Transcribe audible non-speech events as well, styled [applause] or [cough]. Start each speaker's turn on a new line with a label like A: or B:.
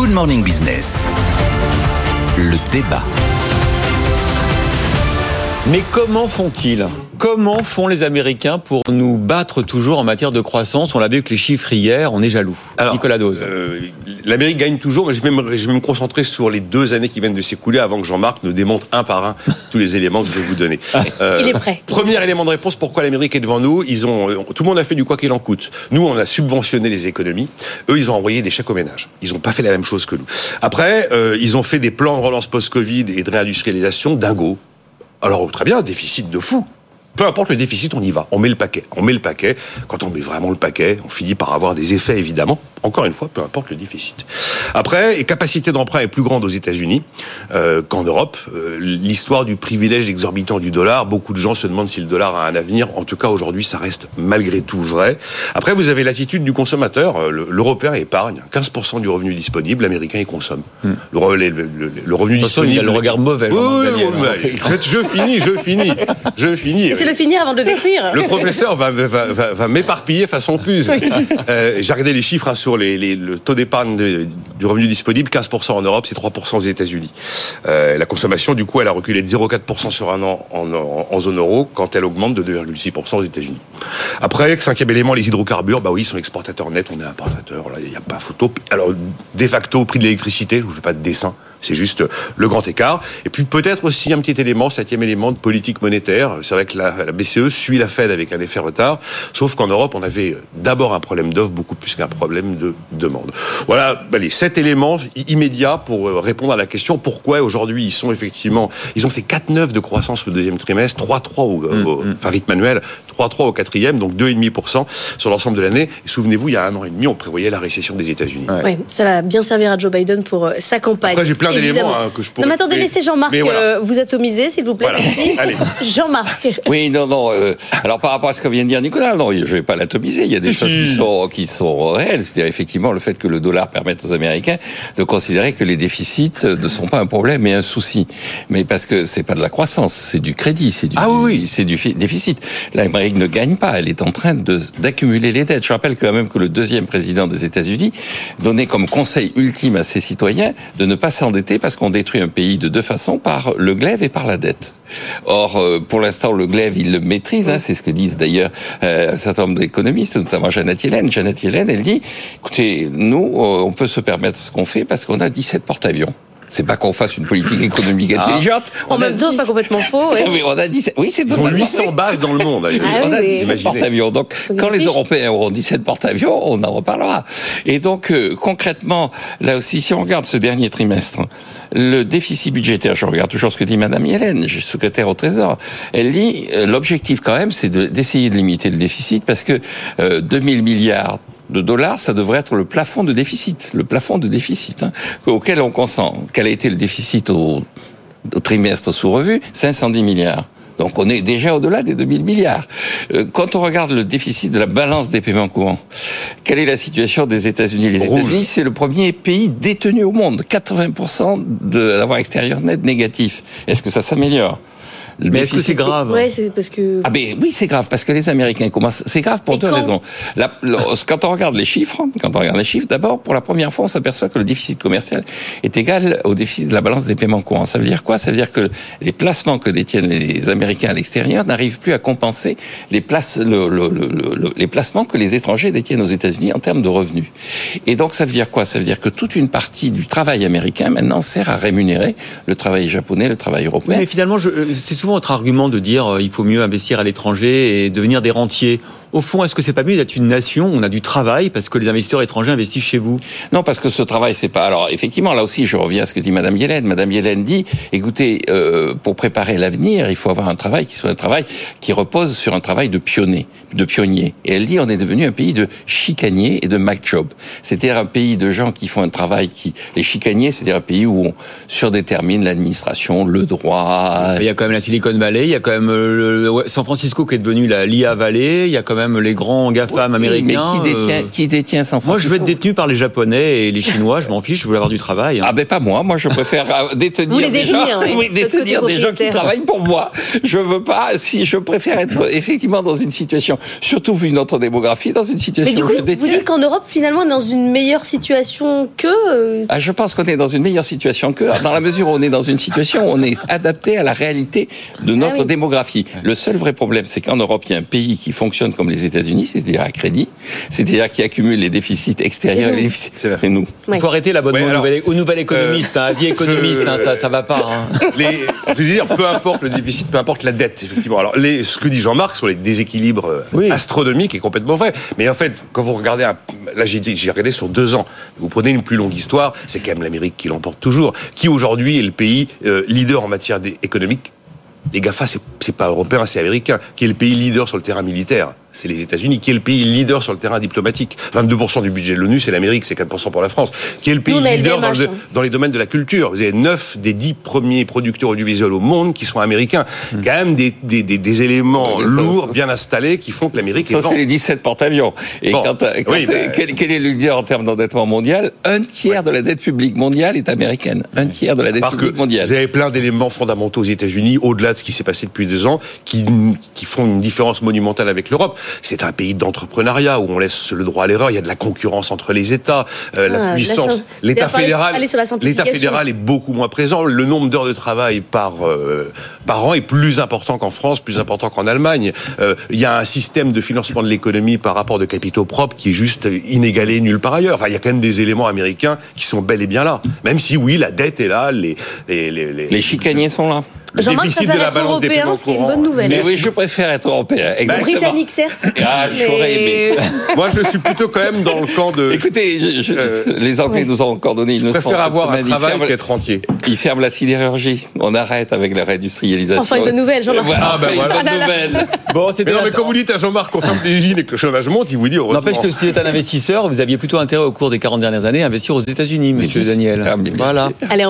A: Good Morning Business. Le débat.
B: Mais comment font-ils? Comment font les Américains pour nous battre toujours en matière de croissance? On l'a vu avec les chiffres hier, on est jaloux. Nicolas Dose.
C: Euh, L'Amérique gagne toujours, mais je vais, me, je vais me concentrer sur les deux années qui viennent de s'écouler avant que Jean-Marc ne démonte un par un [laughs] tous les éléments que je vais vous donner.
D: Euh, Il est prêt.
C: Premier élément de réponse, pourquoi l'Amérique est devant nous? Ils ont, euh, Tout le monde a fait du quoi qu'il en coûte. Nous, on a subventionné les économies. Eux, ils ont envoyé des chèques aux ménages. Ils n'ont pas fait la même chose que nous. Après, euh, ils ont fait des plans de relance post-Covid et de réindustrialisation dingo. Alors, très bien, déficit de fou. Peu importe le déficit, on y va. On met le paquet. On met le paquet. Quand on met vraiment le paquet, on finit par avoir des effets, évidemment. Encore une fois, peu importe le déficit. Après, et capacité d'emprunt est plus grande aux États-Unis euh, qu'en Europe. Euh, L'histoire du privilège exorbitant du dollar, beaucoup de gens se demandent si le dollar a un avenir. En tout cas, aujourd'hui, ça reste malgré tout vrai. Après, vous avez l'attitude du consommateur. Euh, le- L'Européen épargne 15% du revenu disponible. L'Américain, il consomme. Le, re- le- le- le revenu
B: De toute façon,
C: disponible.
B: il a le regard mauvais,
C: Oui, oui,
B: Daniel.
C: oui, oui. je finis, je finis, je finis.
D: C'est le finir avant de décrire.
C: Le professeur va, va, va, va m'éparpiller façon [laughs] plus. Euh, J'ai regardé les chiffres hein, sur le taux d'épargne du revenu disponible, 15% en Europe, c'est 3% aux États-Unis. Euh, la consommation, du coup, elle a reculé de 0,4% sur un an en, zone euro, quand elle augmente de 2,6% aux États-Unis. Après, cinquième élément, les hydrocarbures, bah oui, ils sont exportateurs nets, on est importateur, là, il n'y a pas photo. Alors, de facto, prix de l'électricité, je vous fais pas de dessin. C'est juste le grand écart. Et puis peut-être aussi un petit élément, septième élément de politique monétaire. C'est vrai que la, la BCE suit la Fed avec un effet retard. Sauf qu'en Europe, on avait d'abord un problème d'offre beaucoup plus qu'un problème de demande. Voilà bah, les sept éléments immédiats pour euh, répondre à la question pourquoi aujourd'hui ils sont effectivement, ils ont fait 4,9 de croissance au deuxième trimestre, 3,3 au, au- enfin rythme annuel, 3,3 au quatrième, donc 2,5% sur l'ensemble de l'année. Souvenez-vous, il y a un an et demi, on prévoyait la récession des États-Unis.
D: Ouais, ça va bien servir à Joe Biden pour euh, sa campagne.
C: Après, j'ai plein d'éléments hein, que je pourrais.
D: Non, mais attendez, laissez Jean-Marc
C: voilà.
D: euh, vous atomiser, s'il vous plaît.
C: Voilà. [laughs]
D: Jean-Marc.
E: Oui, non, non. euh, alors par rapport à ce que vient de dire Nicolas, non, je vais pas l'atomiser. Il y a des
C: Si,
E: choses
C: si.
E: qui sont qui sont réelles. C'est-à-dire effectivement le fait que le dollar permette aux Américains de considérer que les déficits ne sont pas un problème mais un souci. Mais parce que c'est pas de la croissance, c'est du crédit, c'est du
C: Ah oui, oui.
E: c'est du fi- déficit. L'Amérique ne gagne pas, elle est en train d'accumuler les dettes. Je rappelle quand même que le deuxième président des États-Unis donnait comme conseil ultime à ses citoyens de ne pas s'endetter parce qu'on détruit un pays de deux façons, par le glaive et par la dette. Or, euh, pour l'instant, le glaive, il le maîtrise. Hein, c'est ce que disent d'ailleurs euh, un certain nombre d'économistes, notamment Janet Yellen. Janet Yellen, elle dit, écoutez, nous, euh, on peut se permettre ce qu'on fait parce qu'on a 17 porte-avions. C'est pas qu'on fasse une politique économique intelligente.
D: En
E: On a
D: même temps, c'est pas
E: 17
D: complètement faux. [laughs] ouais.
E: mais on a 17 Oui, c'est
C: Ils ont
E: totalement
C: 800 bases dans le monde. [laughs]
D: Ah
E: on a
D: oui, oui.
E: 17
C: Imaginez.
E: porte-avions. Donc, quand les. Européens auront 17 porte-avions, on en reparlera. Et donc, euh, concrètement, là aussi, si on regarde ce dernier trimestre, le déficit budgétaire, je regarde toujours ce que dit Madame Yellen, je suis secrétaire au Trésor, elle dit, euh, l'objectif quand même, c'est de- d'essayer de, limiter le déficit parce que euh, 2000 milliards de dollars, ça devrait être le plafond de déficit, le plafond de déficit hein, auquel on consent. Quel a été le déficit au, au trimestre sous revue? 510 milliards. Donc on est déjà au-delà des 2000 milliards. Euh, Quand on regarde le déficit de la balance des paiements courants, quelle est la situation des États-Unis? Les. États-Unis, c'est le premier pays détenu au monde, 80% de l'avoir extérieur net négatif. Est-ce que ça s'améliore? Le
B: Mais est-ce que c'est grave
D: Ouais, c'est parce que.
E: ah ben oui, c'est grave parce que les Américains commencent. C'est grave pour
D: Et
E: deux
D: quand
E: raisons. La- quand on regarde les chiffres, quand on regarde les chiffres, d'abord pour la première fois, on s'aperçoit que le déficit commercial est égal au déficit de la balance des paiements courants. Ça veut dire quoi? Ça veut dire que les placements que détiennent les Américains à l'extérieur n'arrivent plus à compenser les places, le- le- le- le- les placements que les étrangers détiennent aux États-Unis en termes de revenus. Et donc ça veut dire quoi? Ça veut dire que toute une partie du travail américain maintenant sert à rémunérer le travail japonais, le travail européen.
B: Mais finalement, je- euh, c'est souvent votre argument de dire euh, il faut mieux investir à l'étranger et devenir des rentiers. Au fond, est-ce que c'est pas mieux d'être une nation où on a du travail parce que les investisseurs étrangers investissent chez vous?
E: Non, parce que ce travail, c'est pas. Alors, effectivement, là aussi, je reviens à ce que dit Madame Yellen. Madame Yellen dit, écoutez, euh, pour préparer l'avenir, il faut avoir un travail qui soit un travail qui repose sur un travail de pionnier, de pionnier. Et elle dit, on est devenu un pays de chicaniers et de MacJob. C'est-à-dire un pays de gens qui font un travail qui, les chicaniers, c'est-à-dire un pays où on surdétermine l'administration, le droit.
B: Il y a quand même la Silicon Valley, il y a quand même euh, le- San Francisco qui est devenu la l'IA Valley, il y a quand même les grands GAFAM
E: Oui,
B: américains.
E: Mais qui détient,
B: euh,
E: qui détient San
B: Moi, je veux être détenu par les Japonais et les Chinois. Je m'en fiche. Je veux avoir du travail. hein.
E: Ah ben pas moi, moi je préfère euh, détenir des gens,
D: détenir, oui. [laughs]
E: détenir des gens qui travaillent pour moi. Je veux pas, si je préfère être [laughs] effectivement dans une situation, surtout vu notre démographie, dans une situation
D: Mais du
E: où
D: coup,
E: je
D: vous dites qu'en Europe, finalement, on est dans une meilleure situation que. euh,
E: Ah, je pense qu'on est dans une meilleure situation que dans la mesure où on est dans une situation où on est adapté à la réalité de notre
D: Ah oui.
E: démographie. Le seul vrai problème, c'est qu'en Europe, il y a un pays qui fonctionne comme les États-Unis, c'est-à-dire à crédit, c'est-à-dire qui accumule les déficits extérieurs
D: Et
E: les déficits.
C: C'est
E: nous.
B: Il
D: ouais.
B: faut arrêter l'abonnement
C: Ouais,
B: nouvel, au nouvel économiste, hein, vie économiste,
C: je-
B: hein, ça, ça va pas. hein. [laughs]
C: Les, je veux dire, peu importe le déficit, peu importe la dette, effectivement. Alors, les, ce que dit Jean-Marc sur les déséquilibres euh,
B: Oui.
C: astronomiques est complètement vrai. Mais en fait, quand vous regardez, un- là j'ai dit- j'ai regardé sur deux ans, vous prenez une plus longue histoire, c'est quand même l'Amérique qui l'emporte toujours, qui aujourd'hui est le pays euh, leader en matière économique. Les GAFA, c'est c'est pas européen, c'est américain. Qui est le pays leader sur le terrain militaire C'est les États-Unis. Qui est le pays leader sur le terrain diplomatique? 22% du budget de l'ONU, c'est l'Amérique, c'est 4% pour la France. Qui est le pays
D: Nous,
C: leader dans, le- dans les domaines de la culture? Vous avez 9 des 10 premiers producteurs audiovisuels au monde qui sont américains. Quand même des, des, des, des éléments
E: ça,
C: lourds,
E: ça,
C: bien installés, qui font que l'Amérique
E: Ça,
C: est
E: c'est
C: vent.
E: les 17 porte-avions. Et
C: Bon,
E: quand, quand-
C: oui, bah-
E: quel, quel est le leader en termes d'endettement mondial? Un tiers de la dette publique mondiale est américaine. Un tiers de la dette
C: Parce que
E: publique mondiale.
C: vous avez plein d'éléments fondamentaux aux États-Unis, au-delà de ce qui s'est passé depuis deux ans, qui, qui font une différence monumentale avec l'Europe. C'est un pays d'entrepreneuriat où on laisse le droit à l'erreur. Il y a de la concurrence entre les États, euh,
D: Ah,
C: la puissance. L'État fédéral, l'État fédéral est beaucoup moins présent. Le nombre d'heures de travail par euh, par an est plus important qu'en France, plus important qu'en Allemagne. Euh, il y a un système de financement de l'économie par rapport de capitaux propres qui est juste inégalé nulle part ailleurs. Enfin, il y a quand même des éléments américains qui sont bel et bien là. Même si oui, la dette est là, les les les, les-
E: Les chicaniers sont là.
C: Le
D: Jean-Marc
C: déficit de la balance des paiements
D: une
C: courants.
D: bonne nouvelle.
E: Mais oui, je préfère être européen. Exactement.
D: Britannique, certes.
E: Ah, j'aurais aimé. [laughs]
C: Moi, je suis plutôt quand même dans le camp de.
E: Écoutez, je- je-
C: Euh,
E: les Anglais
D: ouais.
E: nous ont encore donné une
C: je préfère avoir un
E: semaine.
C: Travail
E: ferment-
C: qu'être entier.
E: Ils ferment la sidérurgie. On arrête avec la réindustrialisation.
D: Enfin, une bonne nouvelle, Jean-Marc.
E: Voilà,
C: Ah, ben
E: une
C: voilà.
E: bonne
D: Ah là.
E: nouvelle.
B: Bon, c'était
C: Mais non, mais quand vous dites à Jean-Marc qu'on ferme des usines et que le chômage monte, il vous dit heureusement.
B: N'empêche que si vous êtes un investisseur, vous aviez plutôt intérêt au cours des 40 dernières années à investir aux États-Unis, monsieur. Daniel.
E: Ah.
B: Voilà.